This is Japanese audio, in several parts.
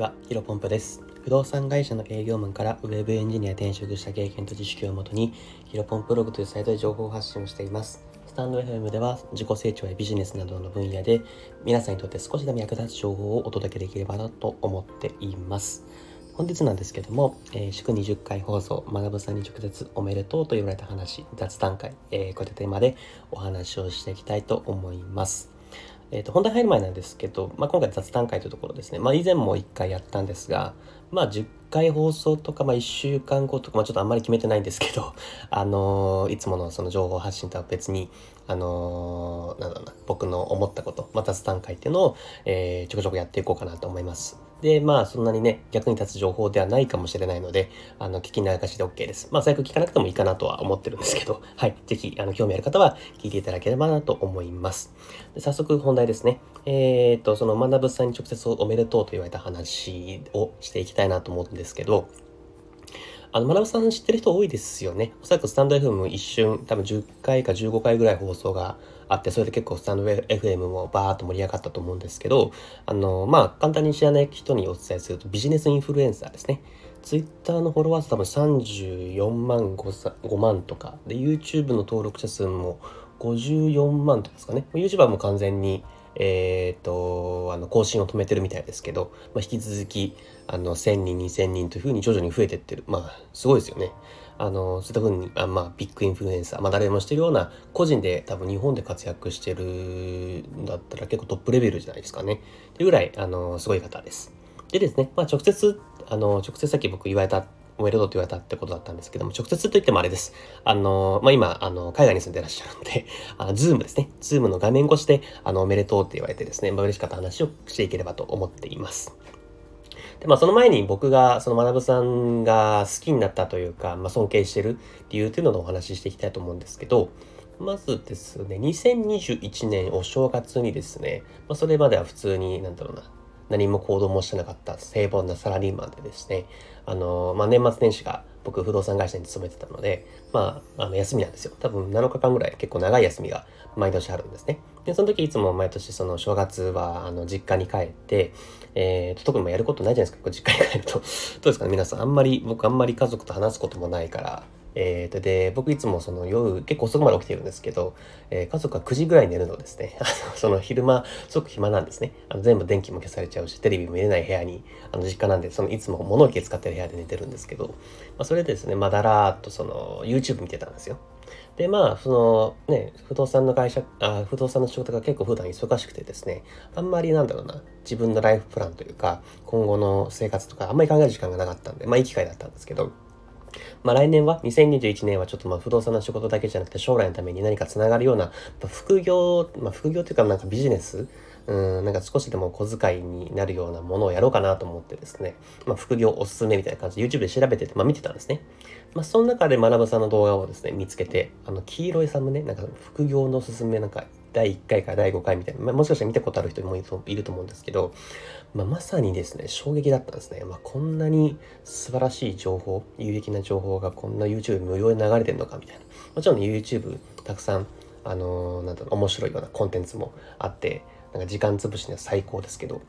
ちは、ヒロポンプです。不動産会社の営業マンからウェブエンジニア転職した経験と知識をもとに、ヒロポンプログというサイトで情報発信をしています。スタンド FM では自己成長やビジネスなどの分野で皆さんにとって少しでも役立つ情報をお届けできればなと思っています。本日なんですけども、えー、祝20回放送、学ぶさんに直接おめでとうと言われた話、雑談会、えー、こういったテーマでお話をしていきたいと思います。え、ー、と、本題入る前なんですけど、まあ、今回雑談会というところですね。まあ、以前も1回やったんですが、まあ、10回放送とか、まあ、1週間後とか、まあ、ちょっとあんまり決めてないんですけど、あのー、いつものその情報発信とは別に、あのー、なんだろうな、僕の思ったこと、まあ、雑談会っていうのを、えー、ちょこちょこやっていこうかなと思います。で、まあ、そんなにね、役に立つ情報ではないかもしれないので、あの、聞き流しで OK です。まあ、最悪聞かなくてもいいかなとは思ってるんですけど、はい。ぜひ、あの、興味ある方は聞いていただければなと思います。で早速、本題ですね。えっ、と、その、学さんに直接おめでとうと言われた話をしていきたいなと思うんですけど、あの、学さん知ってる人多いですよね。おそらくスタンド FM 一瞬、多分10回か15回ぐらい放送があって、それで結構スタンド FM もバーっと盛り上がったと思うんですけど、あの、まあ、簡単に知らない人にお伝えすると、ビジネスインフルエンサーですね。ツイッターのフォロワー数多分34万 5, 5万とか、で、YouTube の登録者数も54万とかですかね。YouTuber も完全に、えっ、と、あの、更新を止めてるみたいですけど、まあ、引き続き、あの、1000人、2000人というふうに徐々に増えてってる。まあ、すごいですよね。あの、そういったふうに、あまあ、ビッグインフルエンサー、まあ、誰でもしてるような、個人で多分日本で活躍してるんだったら結構トップレベルじゃないですかね。っていうぐらい、あの、すごい方です。でですね、まあ、直接、あの、直接さっき僕言われた、おめでとうって言われたってことだったんですけども、直接と言ってもあれです。あの、まあ、今、あの、海外に住んでらっしゃるんで、あの、 Zoom ですね。 Zoom の画面越しで、あの、おめでとうって言われてですね、まあ、嬉しかった話をしていければと思っています。で、まあその前に僕が、そのマナブさんが好きになったというか、まあ尊敬してる理由というのをお話ししていきたいと思うんですけど、まずですね、2021年お正月にですね、まあそれまでは普通に、なんだろうな、何も行動もしてなかった平凡なサラリーマンでですね、あの、まあ年末年始が僕不動産会社に勤めてたので、まあ、あの休みなんですよ。多分7日間ぐらい結構長い休みが毎年あるんですね。で、その時いつも毎年その正月はあの実家に帰って、えー、特にもやることないじゃないですか、実家に帰ると。どうですかね、皆さん。あんまり、僕あんまり家族と話すこともないから、えーと、で、僕いつもその夜結構遅くまで起きてるんですけど、えー、家族は9時ぐらい寝るのですね、その昼間すごく暇なんですね。あの全部電気も消されちゃうし、テレビも見れない部屋に、あの実家なんで、そのいつも物置使ってる部屋で寝てるんですけど、まあ、それでですね、まあだらーっとその YouTube 見てたんですよ。で、まあ、そのね、不動産の会社、あ不動産の仕事が結構普段忙しくてですね、あんまりなんだろうな、自分のライフプランというか、今後の生活とかあんまり考える時間がなかったんで、まあいい機会だったんですけど、まあ来年は、2021年はちょっとまあ不動産の仕事だけじゃなくて将来のために何かつながるような、副業、まあ副業というかなんかビジネス？うん、なんか少しでも小遣いになるようなものをやろうかなと思ってですね、まあ副業おすすめみたいな感じで YouTube で調べてて、まあ見てたんですね。まあその中で学ぶさんの動画をですね、見つけて、あの黄色いサムネ、なんか副業のおすすめなんか第1回か第5回みたいな、まあ、もしかしたら見たことある人もいると思うんですけど、まあ、まさにですね、衝撃だったんですね。まあ、こんなに素晴らしい情報、有益な情報がこんな YouTube 無料で流れてるのかみたいな。もちろん、ね、YouTube たくさん、あのー、なんだろう、面白いようなコンテンツもあって、なんか時間潰しには最高ですけど、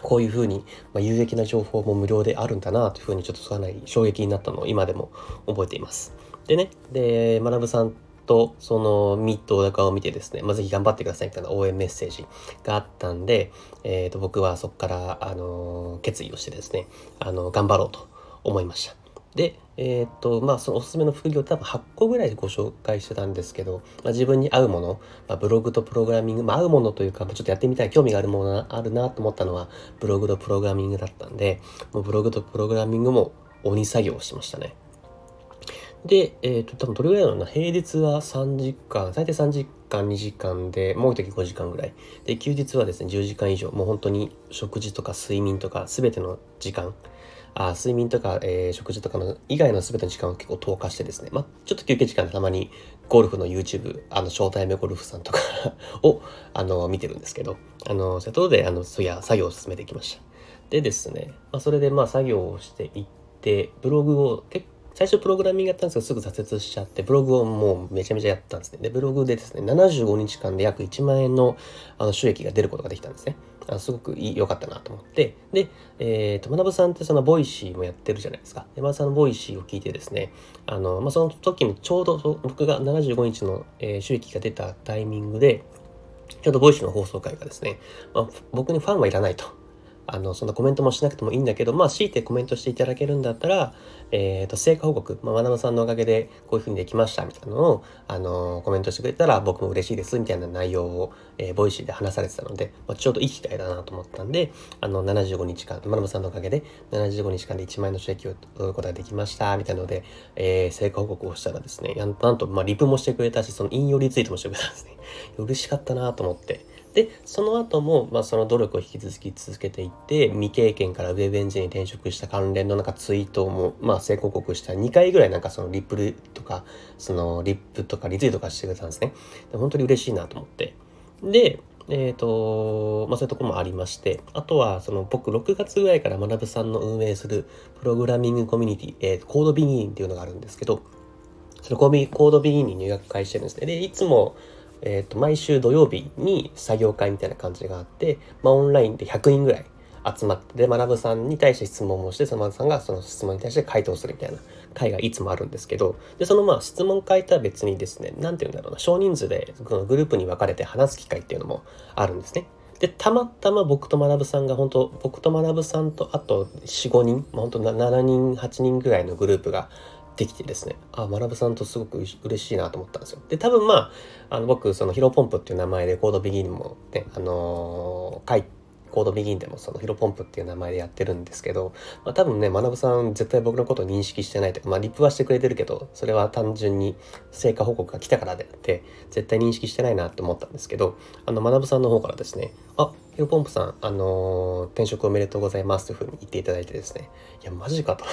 こういうふうに、まあ、有益な情報も無料であるんだなというふうにちょっとかなり衝撃になったのを今でも覚えています。でね、で、学さんとそのミット高を見てですね、まあ、ぜひ頑張ってくださいみたいな応援メッセージがあったんで、え、ー、と僕はそこから、あの決意をしてですね、あの頑張ろうと思いました。で、えっ、と、まあ、そのおすすめの副業多分8個ぐらいでご紹介してたんですけど、まあ、自分に合うもの、まあ、ブログとプログラミング、まあ、合うものというか、ちょっとやってみたい、興味があるものがあるなと思ったのは、ブログとプログラミングだったんで、もうブログとプログラミングも鬼作業をしましたね。で、えっ、ー、と、多分どれぐらいなのかな？平日は3時間、最低3時間、2時間で、もう一時5時間ぐらい。で、休日はですね、10時間以上、もう本当に食事とか睡眠とか全ての時間、あ睡眠とか、えー、食事とかの以外の全ての時間を結構投下してですね、まあ、ちょっと休憩時間でたまにゴルフの YouTube、あの、ショータイムゴルフさんとか を、あの、見てるんですけど、あの、そういうことで、あの、そういや、作業を進めてきました。でですね、まあ、それでまあ作業をしていって、ブログを結最初プログラミングやったんですけど、すぐ挫折しちゃって、ブログをもうめちゃめちゃやったんですね。で、ブログでですね、75日間で約1万円のあの収益が出ることができたんですね。あすごく良かったなと思って、で、えっ、ー、と、マナブさんってその Voicy もやってるじゃないですか。で、マナブさんの Voicy を聞いてですね、あの、まあ、その時にちょうど僕が75日の、えー、収益が出たタイミングで、ちょうど Voicy の放送回がですね、まあ、僕にファンはいらないと。あの、そんなコメントもしなくてもいいんだけど、まあ、強いてコメントしていただけるんだったら、えっ、ー、と、成果報告、まあ、マナブさんのおかげでこういうふうにできました、みたいなのを、あの、コメントしてくれたら僕も嬉しいです、みたいな内容を、えー、 Voicy で話されてたので、まあ、ちょうどいい機会だなと思ったんで、あの、75日間、マナブさんのおかげで、75日間で1万円の収益を取ることができました、みたいなので、えー、成果報告をしたらですね、なんと、まあ、リプもしてくれたし、その引用リツイートもしてくれたんですね。嬉しかったなと思って。で、その後も、まあ、その努力を引き続き続けていって、未経験からウェブエンジニアに転職した関連のなんかツイートも、まあ、成果報告した2回ぐらいなんかそのリップルとか、そのリップとかリツイートとかしてくれたんですね。で本当に嬉しいなと思って。で、えっ、ー、と、まあそういうとこもありまして、あとは、その僕6月ぐらいから学さんの運営するプログラミングコミュニティ、えー、コードビギンっていうのがあるんですけど、そのコードビギンに入学会してるんですね。で、いつも、え、ー、と、毎週土曜日に作業会みたいな感じがあって、まあ、オンラインで100人ぐらい集まって、で、学さんに対して質問をして、その学さんがその質問に対して回答するみたいな会がいつもあるんですけど、で、そのまあ質問会とは別にですね、なんて言うんだろうな、少人数でこのグループに分かれて話す機会っていうのもあるんですね。で、たまたま僕と学さんが本当、僕と学さんとあと4、5人、まあ、本当7人、8人ぐらいのグループができてですね、あ、学さんとすごく嬉しいなと思ったんですよ。で、多分まあ、あの僕、そのヒロポンプっていう名前でコードビギンもね、あのー、書いて、コードビギンでもそのヒロポンプっていう名前でやってるんですけど、まあ、多分ね、学さん絶対僕のことを認識してないとか、まあリプはしてくれてるけど、それは単純に成果報告が来たからであって、絶対認識してないなと思ったんですけど、あの学さんの方からですね、あ、ヒロポンプさん、あのー、転職おめでとうございますというふうに言っていただいてですね、いや、マジかと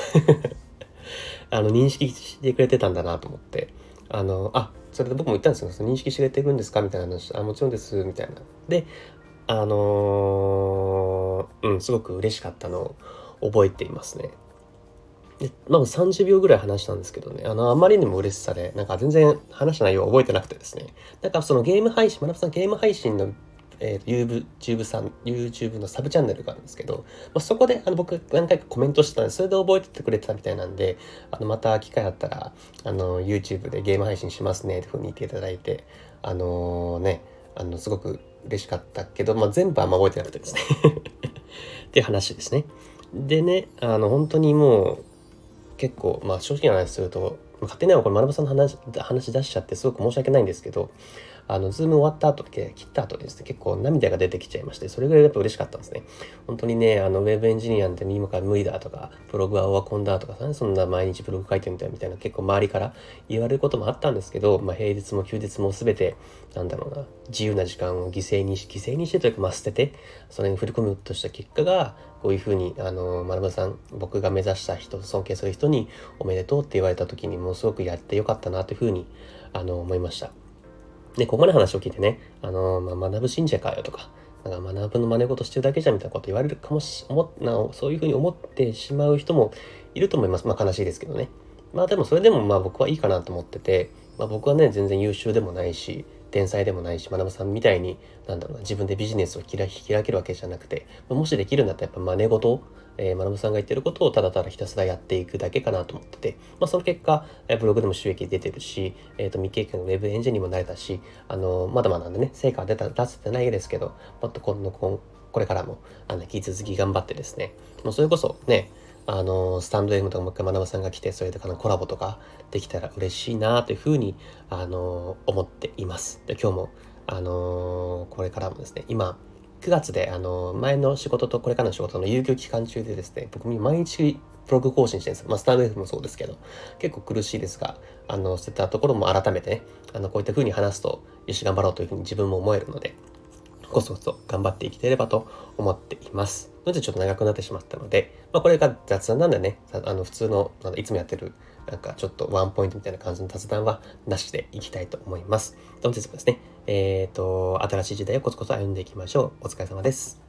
あの、認識してくれてたんだなと思って、あの、あ、それで僕も言ったんですよ。認識してくれてるんですか？みたいな話。あ、もちろんです、みたいな。で、あのー、うん、すごく嬉しかったのを覚えていますね。で、まあ30秒ぐらい話したんですけどね、あの、あまりにも嬉しさで、なんか全然話した内容を覚えてなくてですね。なんかそのゲーム配信、まなさんゲーム配信のえー、YouTube さん、YouTube のサブチャンネルがあるんですけど、まあ、そこであの僕何回かコメントしてたんで、それで覚えててくれてたみたいなんで、あのまた機会あったら、あの YouTube でゲーム配信しますね、というふうに言っていただいて、あのー、ね、あの、すごく嬉しかったけど、まあ、全部あんま覚えてなくてですね っていう話ですね。でね、あの、本当にもう、結構、まあ、正直な話すると、勝手にはこれ、マナブさんの話話出しちゃってすごく申し訳ないんですけど、あの、 Zoom 終わった後、切った後ですね、結構涙が出てきちゃいまして、それぐらいやっぱ嬉しかったんですね。本当にね、あの、ウェブエンジニアって今から無理だとか、ブログはオワコンだとかさ、そんな毎日ブログ書いてみたいみたいな結構周りから言われることもあったんですけど、まあ、平日も休日も全て、なんだろうな、自由な時間を犠牲にし、犠牲にしてというか、まあ、捨てて、それに振り込むとした結果が、こういうふうに、あの、丸山さん、僕が目指した人、尊敬する人におめでとうって言われた時にものすごくやってよかったなというふうに、あの、思いました。で、ここまで話を聞いてね、あの、まあ、学ぶ信者かよとか、なんか学ぶの真似事してるだけじゃみたいなこと言われるかもし、思なそういうふうに思ってしまう人もいると思います。まあ悲しいですけどね。まあでもそれでもまあ僕はいいかなと思ってて、まあ僕はね、全然優秀でもないし、天才でもないし、学さんみたいに、なんだろうな、自分でビジネスを開けるわけじゃなくて、もしできるんだったらやっぱ真似事えー、学さんが言ってることをただただひたすらやっていくだけかなと思ってて、まあ、その結果、えブログでも収益出てるし、え、ー、と、未経験のウェブエンジンにもなれたし、あのまだまだね、成果は出た、出せてないですけど、もっと今度、これからも、あの、引き続き頑張ってですね、もうそれこそね、あの、スタンド M とかもう一回学さんが来て、それでコラボとかできたら嬉しいなというふうに、あの、思っています。で、今日も、あのこれからもですね、今、9月で、あの、前の仕事とこれからの仕事の有給期間中でですね、僕毎日ブログ更新してるんですよ。まあ、スタンド F もそうですけど、結構苦しいですが、あの、そういったところも改めてね、あの、こういった風に話すと、よし、頑張ろうというふうに自分も思えるので、こそこそ頑張っていければと思っています。のでちょっと長くなってしまったので、まあ、これが雑談なんでね、あの普通のいつもやってるなんかちょっとワンポイントみたいな感じの雑談はなしでいきたいと思います。本日もですね、えっ、ー、と、新しい時代をコツコツ歩んでいきましょう。お疲れ様です。